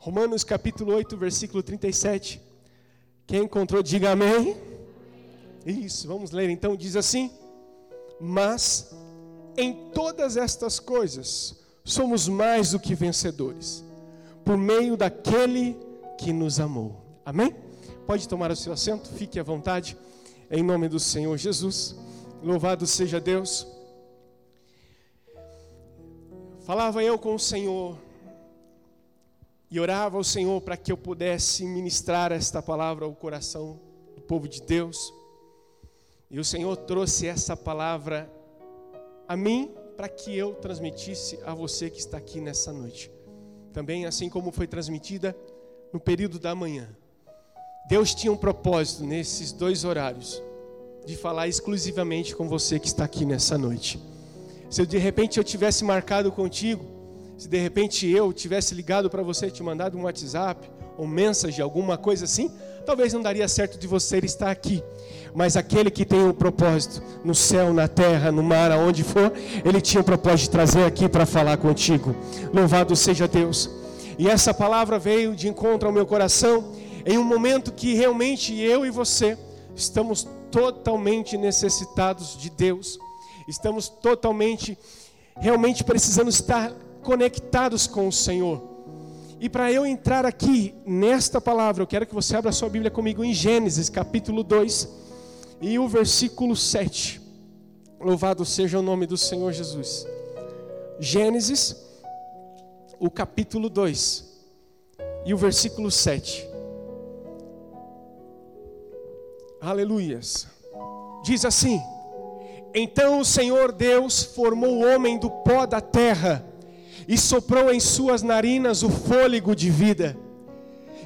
Romanos capítulo 8, versículo 37. Quem encontrou, diga amém. Isso, vamos ler então. Diz assim: Mas em todas estas coisas somos mais do que vencedores, por meio daquele que nos amou. Amém? Pode tomar o seu assento, fique à vontade, em nome do Senhor Jesus. Louvado seja Deus. Falava eu com o Senhor e orava ao Senhor para que eu pudesse ministrar esta palavra ao coração do povo de Deus. E o Senhor trouxe essa palavra a mim para que eu transmitisse a você que está aqui nessa noite. Também assim como foi transmitida no período da manhã. Deus tinha um propósito nesses dois horários de falar exclusivamente com você que está aqui nessa noite. Se de repente eu tivesse marcado contigo se de repente eu tivesse ligado para você, te mandado um WhatsApp, ou mensagem, alguma coisa assim, talvez não daria certo de você estar aqui. Mas aquele que tem um propósito no céu, na terra, no mar, aonde for, ele tinha o um propósito de trazer aqui para falar contigo. Louvado seja Deus. E essa palavra veio de encontro ao meu coração em um momento que realmente eu e você estamos totalmente necessitados de Deus. Estamos totalmente realmente precisando estar conectados com o Senhor. E para eu entrar aqui nesta palavra, eu quero que você abra sua Bíblia comigo em Gênesis, capítulo 2, e o versículo 7. Louvado seja o nome do Senhor Jesus. Gênesis, o capítulo 2, e o versículo 7. Aleluias. Diz assim: Então o Senhor Deus formou o homem do pó da terra e soprou em suas narinas o fôlego de vida,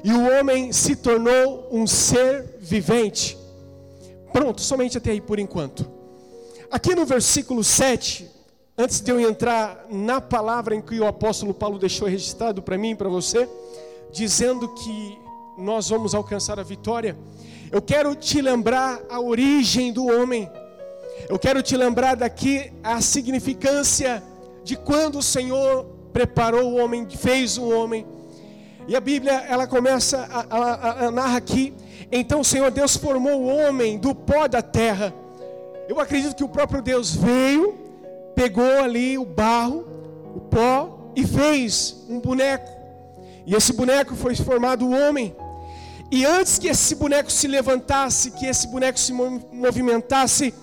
e o homem se tornou um ser vivente. Pronto, somente até aí por enquanto. Aqui no versículo 7, antes de eu entrar na palavra em que o apóstolo Paulo deixou registrado para mim e para você, dizendo que nós vamos alcançar a vitória, eu quero te lembrar a origem do homem. Eu quero te lembrar daqui a significância de quando o Senhor preparou o homem, fez o homem. E a Bíblia, ela começa a, a, a narra aqui. Então o Senhor Deus formou o homem do pó da terra. Eu acredito que o próprio Deus veio, pegou ali o barro, o pó e fez um boneco. E esse boneco foi formado o homem. E antes que esse boneco se levantasse, que esse boneco se movimentasse,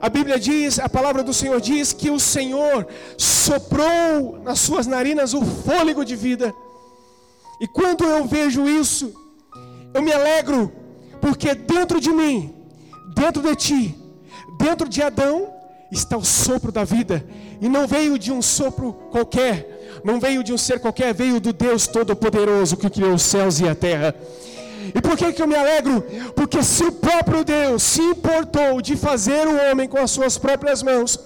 a Bíblia diz, a palavra do Senhor diz que o Senhor soprou nas suas narinas o fôlego de vida. E quando eu vejo isso, eu me alegro, porque dentro de mim, dentro de ti, dentro de Adão, está o sopro da vida. E não veio de um sopro qualquer, não veio de um ser qualquer, veio do Deus Todo-Poderoso que criou os céus e a terra. E por que, que eu me alegro? Porque se o próprio Deus se importou de fazer o homem com as suas próprias mãos,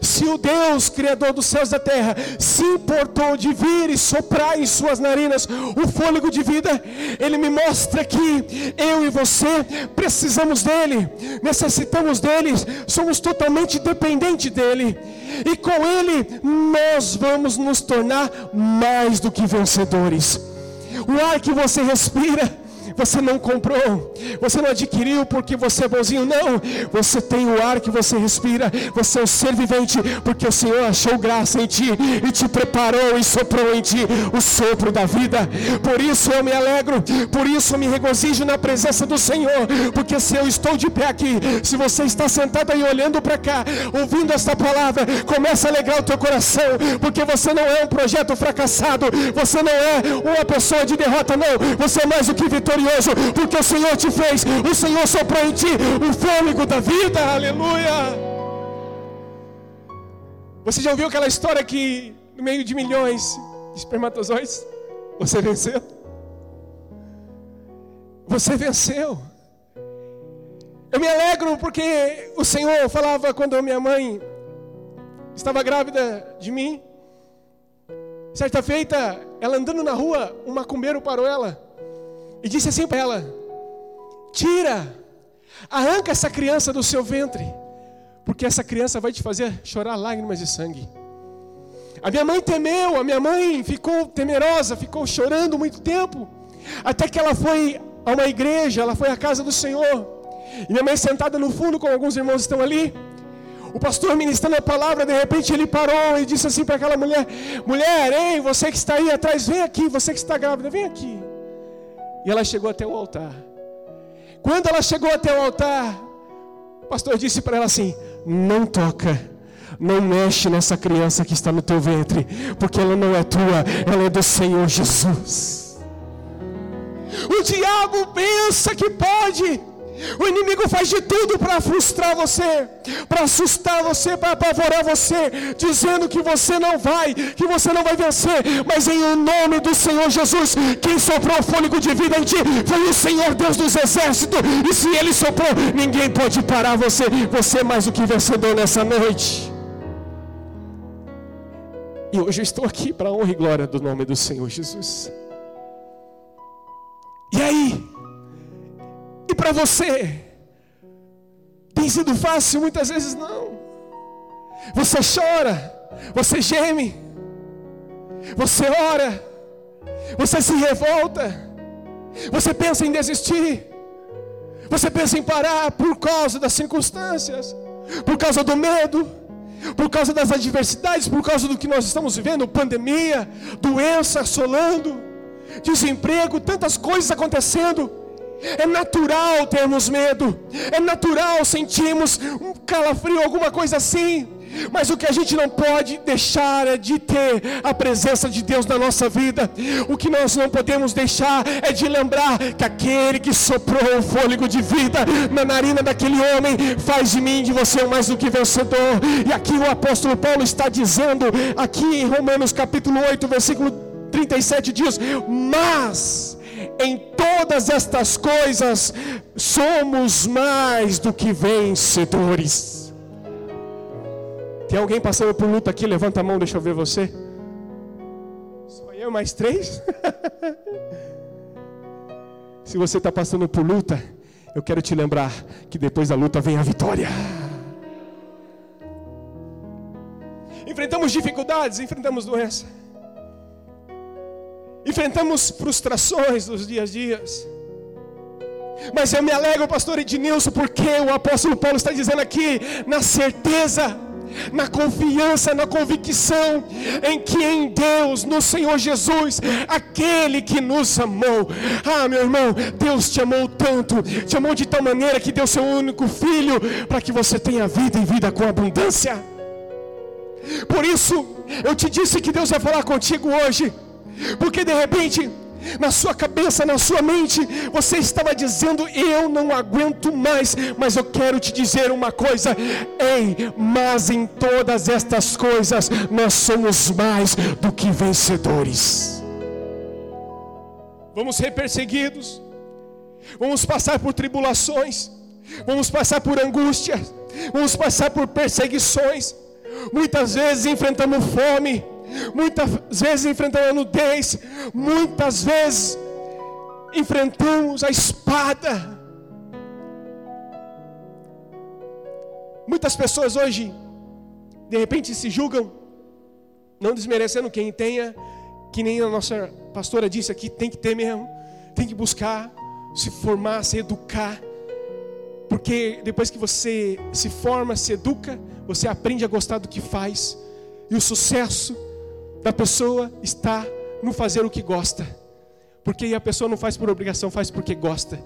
se o Deus, Criador dos céus e da terra, se importou de vir e soprar em suas narinas o fôlego de vida, Ele me mostra que eu e você precisamos dEle, necessitamos dEle, somos totalmente dependentes dEle, e com Ele nós vamos nos tornar mais do que vencedores. O ar que você respira, você não comprou, você não adquiriu porque você é bonzinho, não. Você tem o ar que você respira, você é um ser vivente, porque o Senhor achou graça em ti e te preparou e soprou em ti o sopro da vida. Por isso eu me alegro, por isso eu me regozijo na presença do Senhor, porque se eu estou de pé aqui, se você está sentado aí olhando para cá, ouvindo esta palavra, começa a alegrar o teu coração, porque você não é um projeto fracassado, você não é uma pessoa de derrota, não, você é mais do que vitorioso glorioso, porque o Senhor te fez, o Senhor soprou em ti o fôlego da vida, aleluia. Você já ouviu aquela história que no meio de milhões de espermatozoides, você venceu? Você venceu. Eu me alegro porque o Senhor falava quando minha mãe estava grávida de mim. Certa feita, ela andando na rua, um macumbeiro parou ela e disse assim para ela: Tira, arranca essa criança do seu ventre, porque essa criança vai te fazer chorar lágrimas de sangue. A minha mãe temeu, a minha mãe ficou temerosa, ficou chorando muito tempo, até que ela foi a uma igreja, ela foi à casa do Senhor. E minha mãe sentada no fundo, como alguns irmãos estão ali, o pastor ministrando a palavra, de repente ele parou e disse assim para aquela mulher: Mulher, ei, você que está aí atrás, vem aqui, você que está grávida, vem aqui. E ela chegou até o altar. Quando ela chegou até o altar, o pastor disse para ela assim: Não toca, não mexe nessa criança que está no teu ventre, porque ela não é tua, ela é do Senhor Jesus. O diabo pensa que pode o inimigo faz de tudo para frustrar você, para assustar você, para apavorar você, dizendo que você não vai, que você não vai vencer. Mas em nome do Senhor Jesus, quem soprou o fôlego de vida em ti foi o Senhor Deus dos exércitos. E se Ele soprou, ninguém pode parar você. Você é mais do que vencedor nessa noite. E hoje eu estou aqui para a honra e glória do nome do Senhor Jesus. E aí? Para você? Tem sido fácil? Muitas vezes não. Você chora, você geme, você ora, você se revolta, você pensa em desistir, você pensa em parar por causa das circunstâncias, por causa do medo, por causa das adversidades, por causa do que nós estamos vivendo pandemia, doença assolando, desemprego, tantas coisas acontecendo. É natural termos medo, é natural sentirmos um calafrio, alguma coisa assim. Mas o que a gente não pode deixar é de ter a presença de Deus na nossa vida. O que nós não podemos deixar é de lembrar que aquele que soprou o fôlego de vida na narina daquele homem faz de mim, de você, mais do que vencedor. E aqui o apóstolo Paulo está dizendo, aqui em Romanos capítulo 8, versículo 37 diz: Mas em todas estas coisas somos mais do que vencedores. Tem alguém passando por luta aqui? Levanta a mão, deixa eu ver você. Só eu mais três? Se você está passando por luta, eu quero te lembrar que depois da luta vem a vitória. Enfrentamos dificuldades, enfrentamos doença enfrentamos frustrações nos dias a dias. Mas eu me alegro, pastor Ednilson, porque o apóstolo Paulo está dizendo aqui, na certeza, na confiança, na convicção em que em Deus, no Senhor Jesus, aquele que nos amou. Ah, meu irmão, Deus te amou tanto, te amou de tal maneira que deu seu único filho para que você tenha vida e vida com abundância. Por isso, eu te disse que Deus vai falar contigo hoje. Porque de repente, na sua cabeça, na sua mente, você estava dizendo: Eu não aguento mais, mas eu quero te dizer uma coisa: Ei, mas em todas estas coisas nós somos mais do que vencedores. Vamos ser perseguidos, vamos passar por tribulações, vamos passar por angústia, vamos passar por perseguições. Muitas vezes enfrentamos fome muitas vezes enfrentamos a nudez, muitas vezes enfrentamos a espada. Muitas pessoas hoje, de repente, se julgam, não desmerecendo quem tenha, que nem a nossa pastora disse aqui, tem que ter mesmo, tem que buscar, se formar, se educar, porque depois que você se forma, se educa, você aprende a gostar do que faz, e o sucesso da pessoa está no fazer o que gosta. Porque a pessoa não faz por obrigação, faz porque gosta.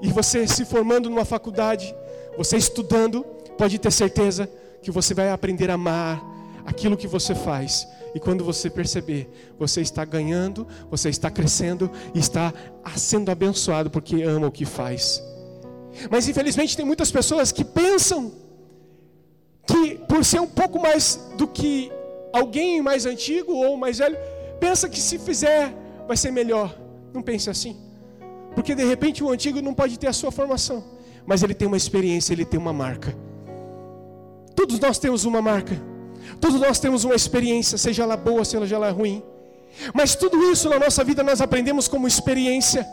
E você se formando numa faculdade, você estudando, pode ter certeza que você vai aprender a amar aquilo que você faz. E quando você perceber, você está ganhando, você está crescendo e está sendo abençoado porque ama o que faz. Mas infelizmente tem muitas pessoas que pensam que por ser um pouco mais do que alguém mais antigo ou mais velho pensa que se fizer vai ser melhor. Não pense assim. Porque de repente o antigo não pode ter a sua formação, mas ele tem uma experiência, ele tem uma marca. Todos nós temos uma marca. Todos nós temos uma experiência, seja ela boa, seja ela ruim. Mas tudo isso na nossa vida nós aprendemos como experiência.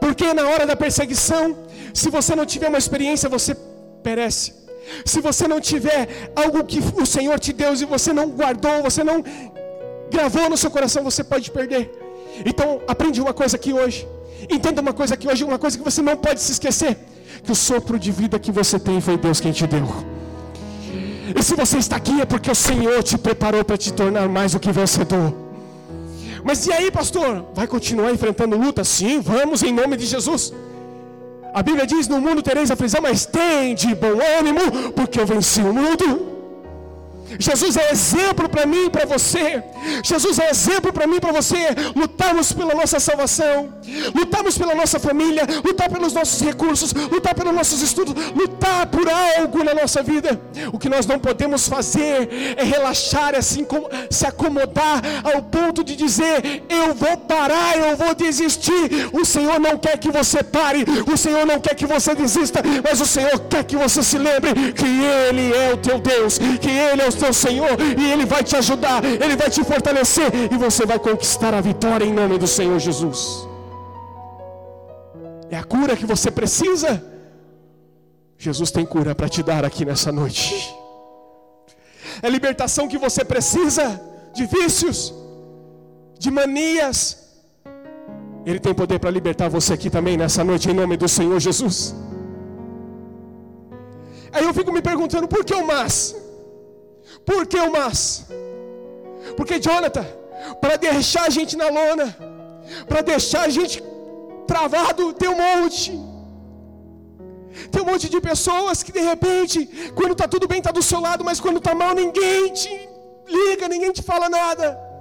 Porque na hora da perseguição, se você não tiver uma experiência, você perece. Se você não tiver algo que o Senhor te deu e você não guardou, você não gravou no seu coração, você pode perder. Então, aprende uma coisa aqui hoje. Entenda uma coisa aqui hoje, uma coisa que você não pode se esquecer: que o sopro de vida que você tem foi Deus quem te deu. E se você está aqui é porque o Senhor te preparou para te tornar mais do que vencedor. Mas e aí, pastor? Vai continuar enfrentando luta? Sim, vamos em nome de Jesus. A Bíblia diz: No mundo tereis aflição, mas tem de bom ânimo, porque eu venci o mundo. Jesus é exemplo para mim e para você. Jesus é exemplo para mim e para você. Lutarmos pela nossa salvação, lutarmos pela nossa família, lutar pelos nossos recursos, lutar pelos nossos estudos, lutar por algo na nossa vida. O que nós não podemos fazer é relaxar, assim como se acomodar ao ponto de dizer: Eu vou parar, eu vou desistir. O Senhor não quer que você pare, o Senhor não quer que você desista, mas o Senhor quer que você se lembre que Ele é o teu Deus, que Ele é o teu Senhor e Ele vai te ajudar, Ele vai te fortalecer e você vai conquistar a vitória em nome do Senhor Jesus. É a cura que você precisa. Jesus tem cura para te dar aqui nessa noite. É a libertação que você precisa de vícios, de manias. Ele tem poder para libertar você aqui também nessa noite, em nome do Senhor Jesus. Aí eu fico me perguntando, por que o mas? Por que o mas? Porque Jonathan, para deixar a gente na lona, para deixar a gente travado, tem um monte. Tem um monte de pessoas que de repente, quando está tudo bem, está do seu lado, mas quando está mal, ninguém te liga, ninguém te fala nada.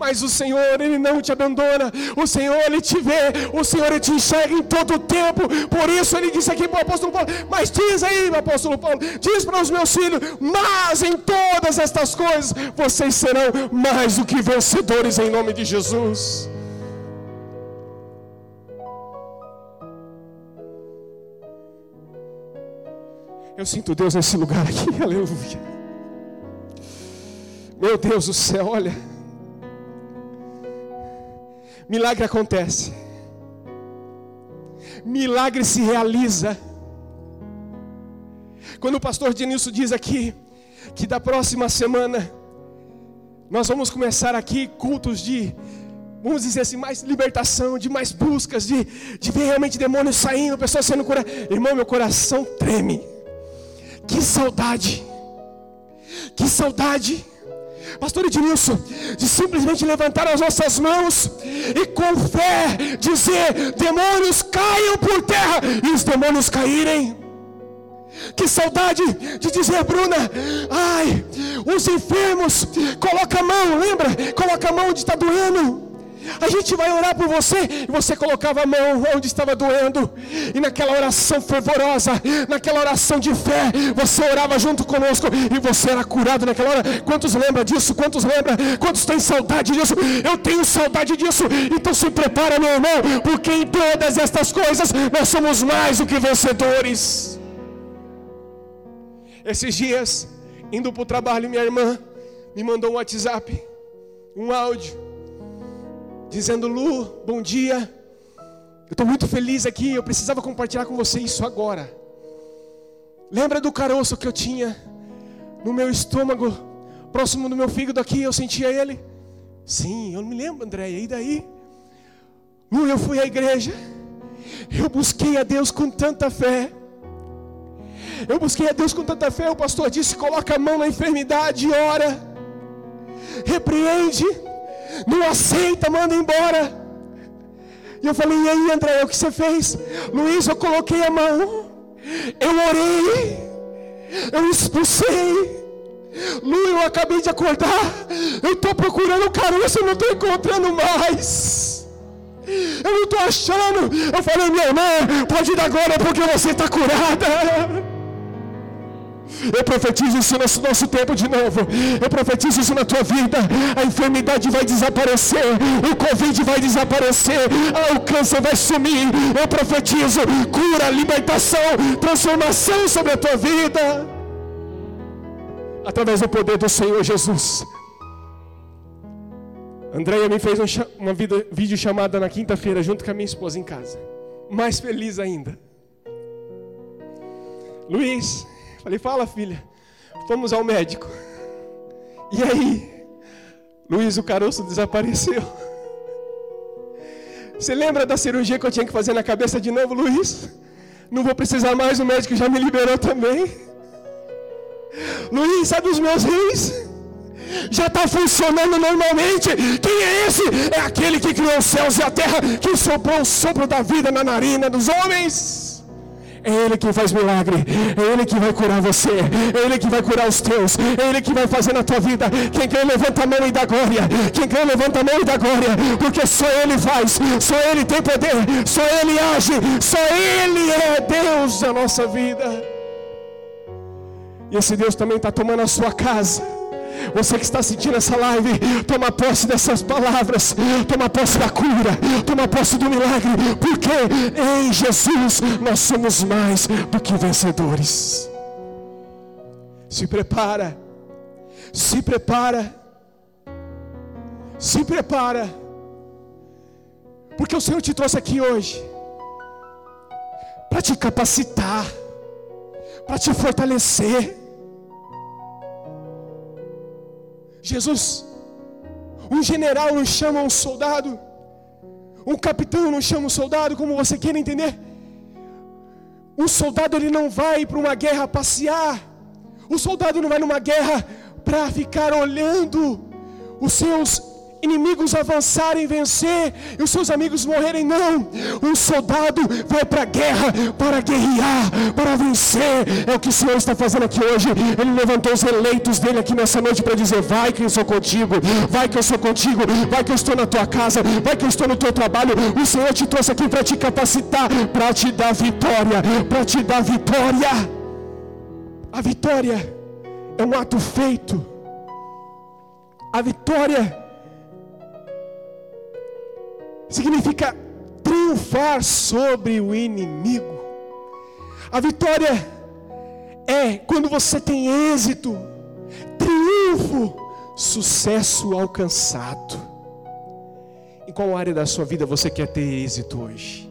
Mas o Senhor, Ele não te abandona. O Senhor, Ele te vê. O Senhor, Ele te enxerga em todo o tempo. Por isso, Ele disse aqui para o apóstolo Paulo: Mas diz aí, apóstolo Paulo, diz para os meus filhos: Mas em todas estas coisas, vocês serão mais do que vencedores em nome de Jesus. Eu sinto Deus nesse lugar aqui, aleluia. Meu Deus do céu, olha milagre acontece. Milagre se realiza. Quando o pastor Denilson diz aqui que da próxima semana nós vamos começar aqui cultos de, vamos dizer assim, mais libertação, de mais buscas, de, de ver realmente demônios saindo, pessoas sendo curadas. Irmão, meu coração treme. Que saudade, que saudade Pastor Ednilson, de simplesmente levantar as nossas mãos e com fé dizer: demônios caiam por terra e os demônios caírem. Que saudade de dizer, Bruna, ai, os enfermos, coloca a mão, lembra? Coloca a mão onde está doendo. A gente vai orar por você e você colocava a mão onde estava doendo, e naquela oração fervorosa, naquela oração de fé, você orava junto conosco e você era curado naquela hora. Quantos lembram disso? Quantos lembram? Quantos têm saudade disso? Eu tenho saudade disso. Então se prepara, meu irmão, porque em todas estas coisas nós somos mais do que vencedores. Esses dias, indo para o trabalho, minha irmã me mandou um WhatsApp, um áudio dizendo: Lu, bom dia. Eu estou muito feliz aqui. Eu precisava compartilhar com você isso agora. Lembra do caroço que eu tinha no meu estômago, próximo do meu fígado aqui? Eu sentia ele? Sim, eu me lembro, André. E daí? Lu, eu fui à igreja. Eu busquei a Deus com tanta fé. Eu busquei a Deus com tanta fé. O pastor disse: coloca a mão na enfermidade e ora. Repreende não aceita, manda embora. E eu falei, e aí André, o que você fez? Luiz, eu coloquei a mão, eu orei, eu expulsei. Lu, eu acabei de acordar, eu estou procurando o caroço, eu não estou encontrando mais. Eu não estou achando. Eu falei, meu irmão, pode ir agora porque você está curada. Eu profetizo isso nesse nosso tempo de novo. Eu profetizo isso na tua vida. A enfermidade vai desaparecer. O Covid vai desaparecer. Ah, o câncer vai sumir. Eu profetizo cura, libertação, transformação sobre a tua vida. Através do poder do Senhor Jesus. Andréia me fez uma vídeo chamada na quinta-feira junto com a minha esposa em casa. Mais feliz ainda. Luiz, Falei, fala filha, fomos ao médico. E aí, Luiz, o caroço desapareceu. Você lembra da cirurgia que eu tinha que fazer na cabeça de novo, Luiz? Não vou precisar mais, o médico já me liberou também. Luiz, sabe os meus rins? Já está funcionando normalmente. Quem é esse? É aquele que criou os céus e a terra, que soprou o sopro da vida na narina dos homens. É Ele que faz milagre, é Ele que vai curar você, é Ele que vai curar os teus, é Ele que vai fazer na tua vida. Quem crê, levanta a mão e dá glória. Quem crê, levanta a mão e dá glória, porque só Ele faz, só Ele tem poder, só Ele age, só Ele é Deus da nossa vida. E esse Deus também está tomando a sua casa. Você que está assistindo essa live, toma posse dessas palavras, toma posse da cura, toma posse do milagre, porque em Jesus nós somos mais do que vencedores. Se prepara, se prepara, se prepara, porque o Senhor te trouxe aqui hoje para te capacitar, para te fortalecer Jesus, um general não chama um soldado, um capitão não chama um soldado, como você queira entender. Um soldado ele não vai para uma guerra passear, o soldado não vai numa guerra para ficar olhando os seus inimigos avançarem, vencer e os seus amigos morrerem, não. Um soldado vai para a guerra para guerrear, para vencer. É o que o Senhor está fazendo aqui hoje. Ele levantou os eleitos dele aqui nessa noite para dizer: Vai que eu sou contigo, vai que eu sou contigo, vai que eu estou na tua casa, vai que eu estou no teu trabalho. O Senhor te trouxe aqui para te capacitar, para te dar vitória, para te dar vitória. A vitória é um ato feito. A vitória significa triunfar sobre o inimigo. A vitória é quando você tem êxito, triunfo, sucesso alcançado. Em qual área da sua vida você quer ter êxito hoje?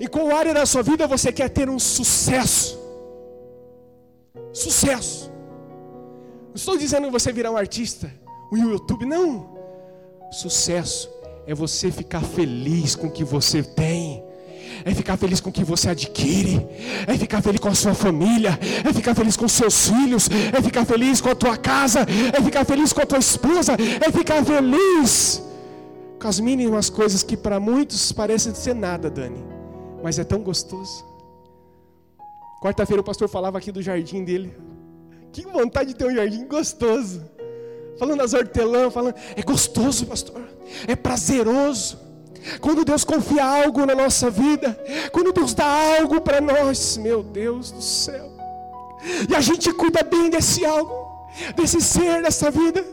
Em qual área da sua vida você quer ter um sucesso? Sucesso. Não estou dizendo que você virar um artista, um YouTube, não. Sucesso é você ficar feliz com o que você tem. É ficar feliz com o que você adquire, é ficar feliz com a sua família, é ficar feliz com seus filhos, é ficar feliz com a tua casa, é ficar feliz com a tua esposa, é ficar feliz com as mínimas coisas que para muitos parecem ser nada, Dani, mas é tão gostoso. Quarta-feira o pastor falava aqui do jardim dele. Que vontade de ter um jardim gostoso falando das hortelãs, falando, é gostoso, pastor, é prazeroso. Quando Deus confia algo na nossa vida, quando Deus dá algo para nós, meu Deus do céu, e a gente cuida bem desse algo, desse ser, dessa vida.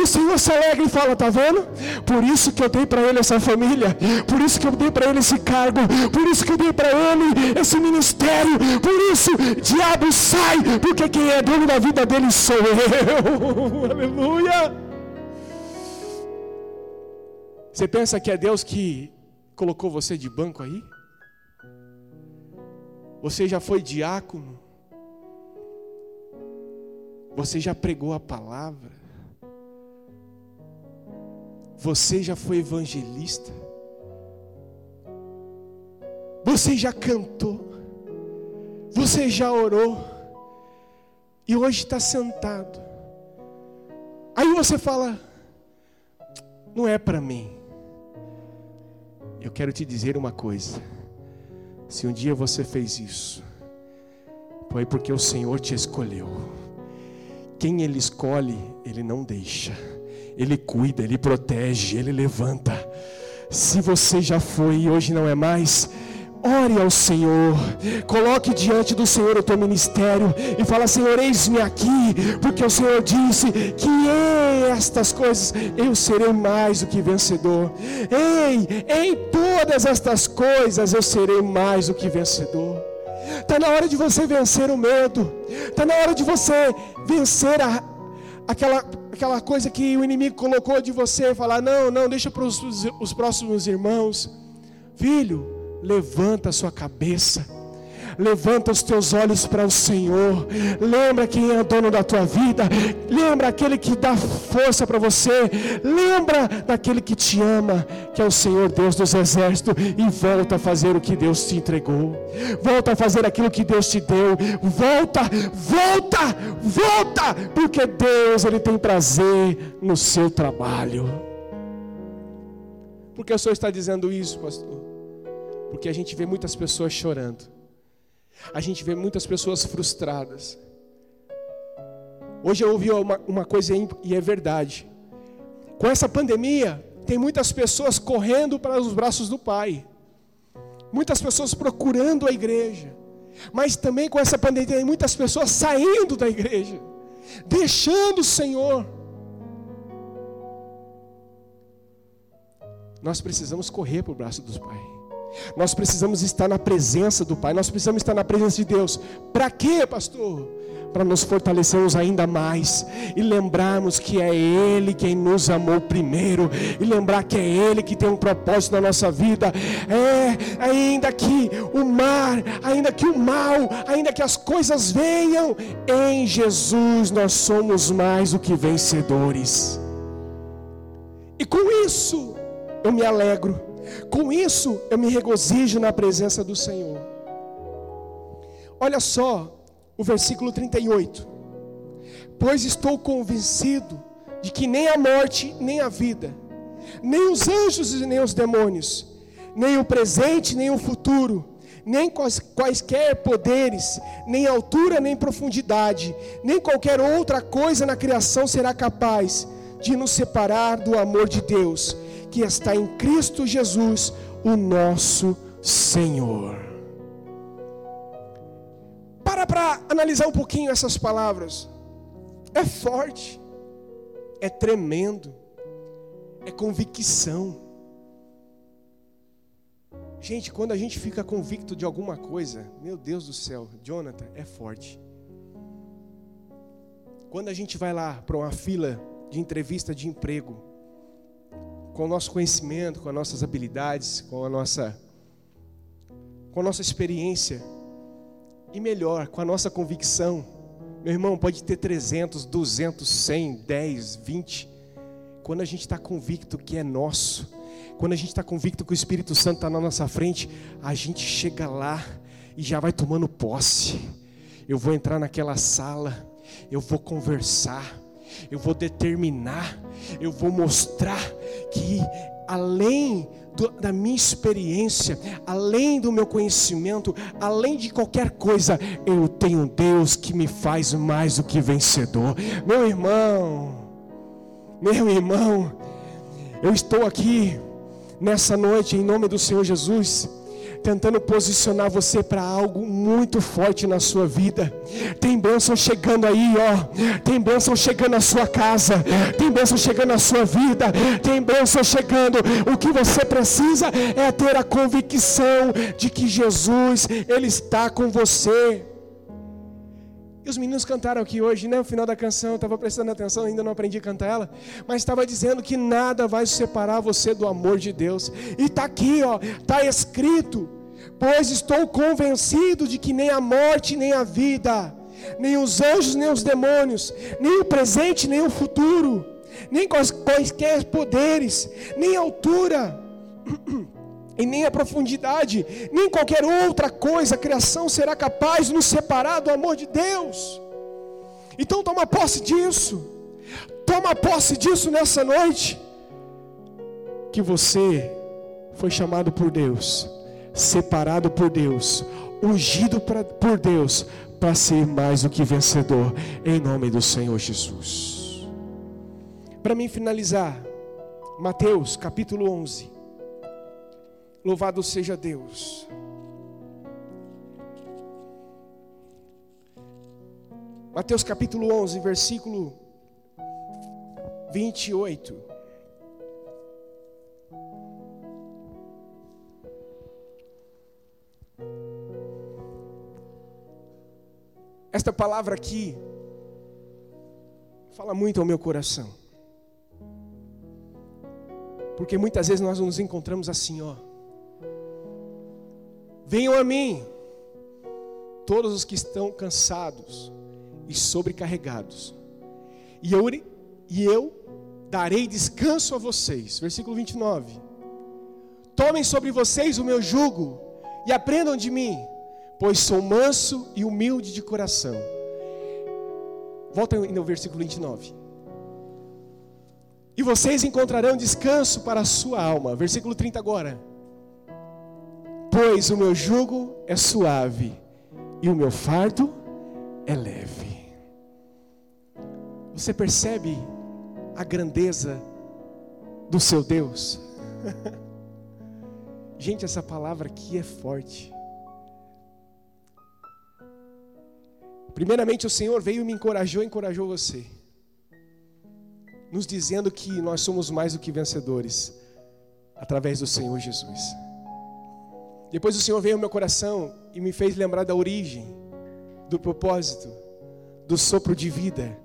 O Senhor se alegra e fala: Está vendo? Por isso que eu dei para ele essa família, por isso que eu dei para ele esse cargo, por isso que eu dei para ele esse ministério, por isso, diabo sai, porque quem é dono da vida dele sou eu. Aleluia. Você pensa que é Deus que colocou você de banco aí? Você já foi diácono? Você já pregou a palavra? Você já foi evangelista? Você já cantou? Você já orou? E hoje está sentado. Aí você fala: não é para mim. Eu quero te dizer uma coisa. Se um dia você fez isso, foi porque o Senhor te escolheu. Quem Ele escolhe, Ele não deixa. Ele cuida, Ele protege, Ele levanta. Se você já foi e hoje não é mais, ore ao Senhor, coloque diante do Senhor o teu ministério e fala: Senhor, eis-me aqui, porque o Senhor disse que em estas coisas eu serei mais do que vencedor. Ei, em todas estas coisas eu serei mais do que vencedor. Está na hora de você vencer o medo, está na hora de você vencer a, aquela aquela coisa que o inimigo colocou de você, falar: não, não, deixa para os, os próximos irmãos. Filho, levanta a sua cabeça. Levanta os teus olhos para o Senhor. Lembra quem é o dono da tua vida. Lembra aquele que dá força para você. Lembra daquele que te ama, que é o Senhor Deus dos exércitos. E volta a fazer o que Deus te entregou. Volta a fazer aquilo que Deus te deu. Volta, volta, volta, porque Deus ele tem prazer no seu trabalho. Por que o Senhor está dizendo isso, pastor? Porque a gente vê muitas pessoas chorando. A gente vê muitas pessoas frustradas. Hoje eu ouvi uma, uma coisa e é verdade. Com essa pandemia, tem muitas pessoas correndo para os braços do Pai. Muitas pessoas procurando a igreja. Mas também com essa pandemia, tem muitas pessoas saindo da igreja. Deixando o Senhor. Nós precisamos correr para o braço do Pai. Nós precisamos estar na presença do Pai. Nós precisamos estar na presença de Deus. Para quê, pastor? Para nos fortalecermos ainda mais e lembrarmos que é Ele quem nos amou primeiro e lembrar que é Ele que tem um propósito na nossa vida. É, ainda que o mar, ainda que o mal, ainda que as coisas venham, em Jesus nós somos mais do que vencedores. E com isso, eu me alegro. Com isso, eu me regozijo na presença do Senhor. Olha só o versículo 38. Pois estou convencido de que nem a morte, nem a vida, nem os anjos e nem os demônios, nem o presente, nem o futuro, nem quaisquer poderes, nem altura, nem profundidade, nem qualquer outra coisa na criação será capaz de nos separar do amor de Deus que está em Cristo Jesus, o nosso Senhor. Para para analisar um pouquinho essas palavras. É forte, é tremendo, é convicção. Gente, quando a gente fica convicto de alguma coisa, meu Deus do céu, Jonathan, é forte. Quando a gente vai lá para uma fila de entrevista de emprego, com o nosso conhecimento, com as nossas habilidades, com a nossa com a nossa experiência e melhor, com a nossa convicção. Meu irmão, pode ter 300, 200, 100, 10, 20. Quando a gente está convicto que é nosso, quando a gente está convicto que o Espírito Santo está na nossa frente, a gente chega lá e já vai tomando posse. Eu vou entrar naquela sala, eu vou conversar, eu vou determinar, eu vou mostrar que além do, da minha experiência, além do meu conhecimento, além de qualquer coisa, eu tenho Deus que me faz mais do que vencedor. Meu irmão, meu irmão, eu estou aqui nessa noite em nome do Senhor Jesus tentando posicionar você para algo muito forte na sua vida. Tem bênção chegando aí, ó. Tem bênção chegando na sua casa. Tem bênção chegando na sua vida. Tem bênção chegando. O que você precisa é ter a convicção de que Jesus, Ele está com você. E os meninos cantaram aqui hoje, né? No final da canção, eu estava prestando atenção, ainda não aprendi a cantar ela, mas estava dizendo que nada vai separar você do amor de Deus. E está aqui, ó, está escrito. Pois estou convencido de que nem a morte, nem a vida, nem os anjos, nem os demônios, nem o presente, nem o futuro, nem quaisquer poderes, nem altura. e nem a profundidade, nem qualquer outra coisa, a criação será capaz de nos separar do amor de Deus. Então toma posse disso. Toma posse disso nessa noite. Que você foi chamado por Deus, separado por Deus, ungido pra, por Deus para ser mais do que vencedor, em nome do Senhor Jesus. Para mim finalizar, Mateus capítulo 11. Louvado seja Deus. Mateus capítulo 11, versículo 28. Esta palavra aqui fala muito ao meu coração. Porque muitas vezes nós nos encontramos assim, ó. Venham a mim, todos os que estão cansados e sobrecarregados, e eu, e eu darei descanso a vocês. Versículo 29. Tomem sobre vocês o meu jugo e aprendam de mim, pois sou manso e humilde de coração. Volta no versículo 29. E vocês encontrarão descanso para a sua alma. Versículo 30 agora. Pois o meu jugo é suave e o meu fardo é leve. Você percebe a grandeza do seu Deus? Gente, essa palavra aqui é forte. Primeiramente, o Senhor veio e me encorajou, encorajou você, nos dizendo que nós somos mais do que vencedores através do Senhor Jesus. Depois o Senhor veio ao meu coração e me fez lembrar da origem, do propósito, do sopro de vida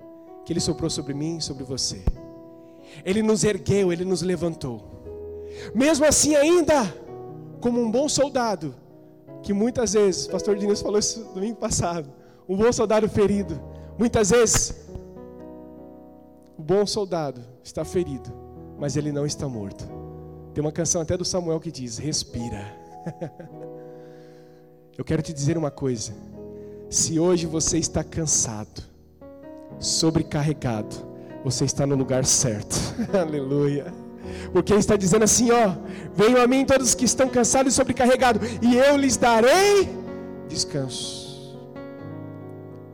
que Ele soprou sobre mim e sobre você. Ele nos ergueu, Ele nos levantou. Mesmo assim, ainda como um bom soldado, que muitas vezes, o pastor Diniz falou isso domingo passado, um bom soldado ferido, muitas vezes, o bom soldado está ferido, mas ele não está morto. Tem uma canção até do Samuel que diz: Respira. Eu quero te dizer uma coisa: se hoje você está cansado, sobrecarregado, você está no lugar certo. Aleluia. Porque ele está dizendo assim, ó, venham a mim todos que estão cansados e sobrecarregados, e eu lhes darei descanso.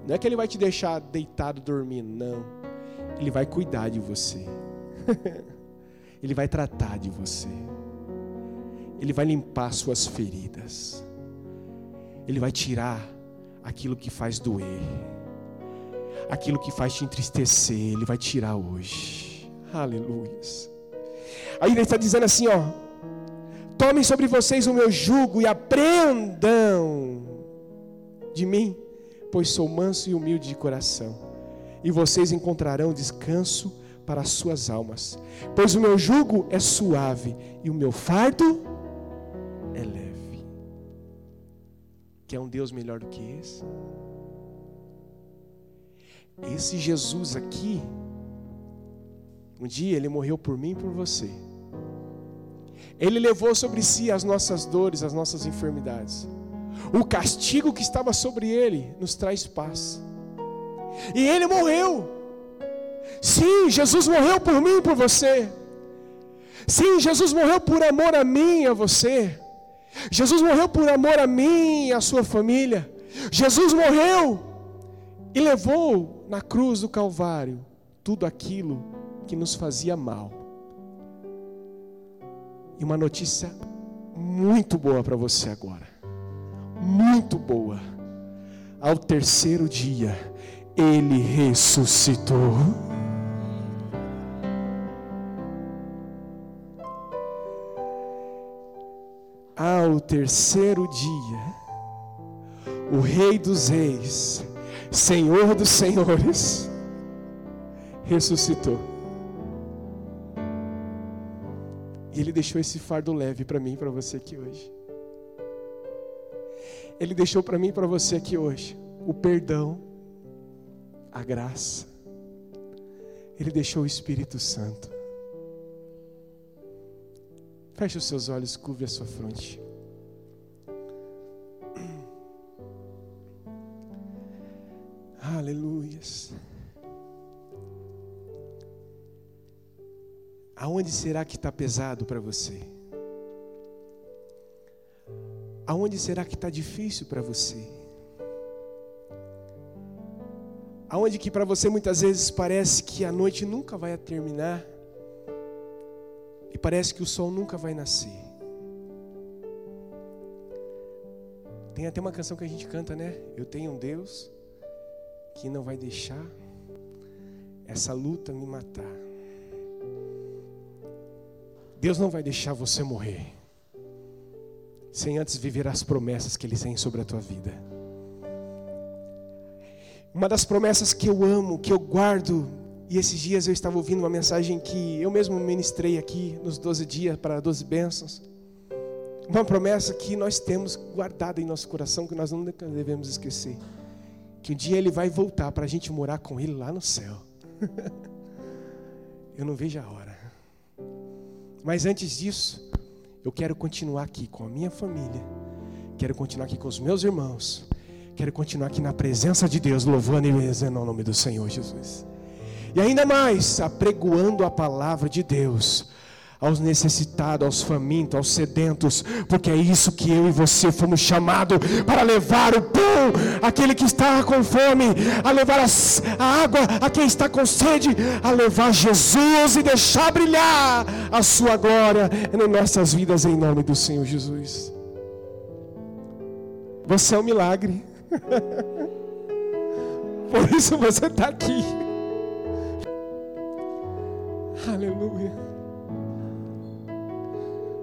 Não é que ele vai te deixar deitado dormindo, não. Ele vai cuidar de você. ele vai tratar de você. Ele vai limpar suas feridas. Ele vai tirar aquilo que faz doer. Aquilo que faz te entristecer, ele vai tirar hoje. Aleluia. Aí ele está dizendo assim, ó: Tomem sobre vocês o meu jugo e aprendam de mim, pois sou manso e humilde de coração, e vocês encontrarão descanso para as suas almas. Pois o meu jugo é suave e o meu fardo Quer um Deus melhor do que esse? Esse Jesus aqui, um dia ele morreu por mim e por você. Ele levou sobre si as nossas dores, as nossas enfermidades. O castigo que estava sobre ele nos traz paz. E ele morreu. Sim, Jesus morreu por mim e por você. Sim, Jesus morreu por amor a mim e a você. Jesus morreu por amor a mim e a sua família. Jesus morreu e levou na cruz do Calvário tudo aquilo que nos fazia mal. E uma notícia muito boa para você agora. Muito boa. Ao terceiro dia, ele ressuscitou. Ao terceiro dia, o Rei dos Reis, Senhor dos Senhores, ressuscitou. E Ele deixou esse fardo leve para mim e para você aqui hoje. Ele deixou para mim e para você aqui hoje o perdão, a graça. Ele deixou o Espírito Santo. Feche os seus olhos, curve a sua fronte. Aleluias. Aonde será que está pesado para você? Aonde será que está difícil para você? Aonde que para você muitas vezes parece que a noite nunca vai terminar e parece que o sol nunca vai nascer. Tem até uma canção que a gente canta, né? Eu tenho um Deus que não vai deixar essa luta me matar. Deus não vai deixar você morrer sem antes viver as promessas que Ele tem sobre a tua vida. Uma das promessas que eu amo, que eu guardo, e esses dias eu estava ouvindo uma mensagem que eu mesmo ministrei aqui nos 12 dias para 12 bênçãos. Uma promessa que nós temos guardada em nosso coração, que nós nunca devemos esquecer. Que um dia Ele vai voltar para a gente morar com Ele lá no céu. Eu não vejo a hora. Mas antes disso, eu quero continuar aqui com a minha família. Quero continuar aqui com os meus irmãos. Quero continuar aqui na presença de Deus, louvando e bendizendo o nome do Senhor Jesus. E ainda mais, apregoando a palavra de Deus aos necessitados, aos famintos, aos sedentos, porque é isso que eu e você fomos chamados para levar o pão àquele que está com fome, a levar a água a quem está com sede, a levar Jesus e deixar brilhar a sua glória em nossas vidas em nome do Senhor Jesus. Você é um milagre. Por isso você está aqui. Aleluia.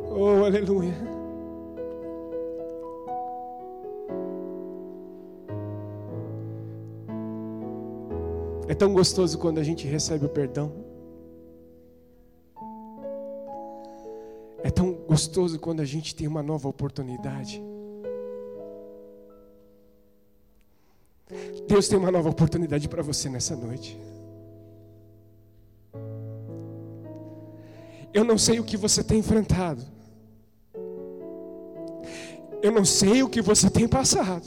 Oh, aleluia. É tão gostoso quando a gente recebe o perdão. É tão gostoso quando a gente tem uma nova oportunidade. Deus tem uma nova oportunidade para você nessa noite. Eu não sei o que você tem enfrentado. Eu não sei o que você tem passado.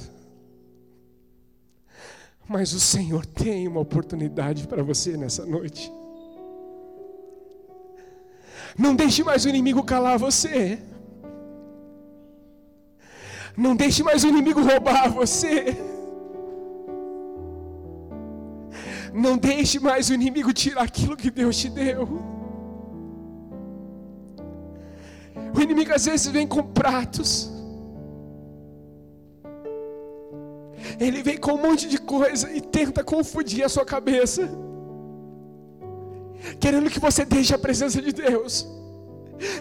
Mas o Senhor tem uma oportunidade para você nessa noite. Não deixe mais o inimigo calar você. Não deixe mais o inimigo roubar você. Não deixe mais o inimigo tirar aquilo que Deus te deu. O inimigo às vezes vem com pratos. Ele vem com um monte de coisa e tenta confundir a sua cabeça. Querendo que você deixe a presença de Deus.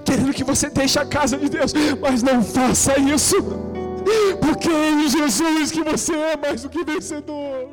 Querendo que você deixe a casa de Deus. Mas não faça isso. Porque é em Jesus que você é mais do que vencedor.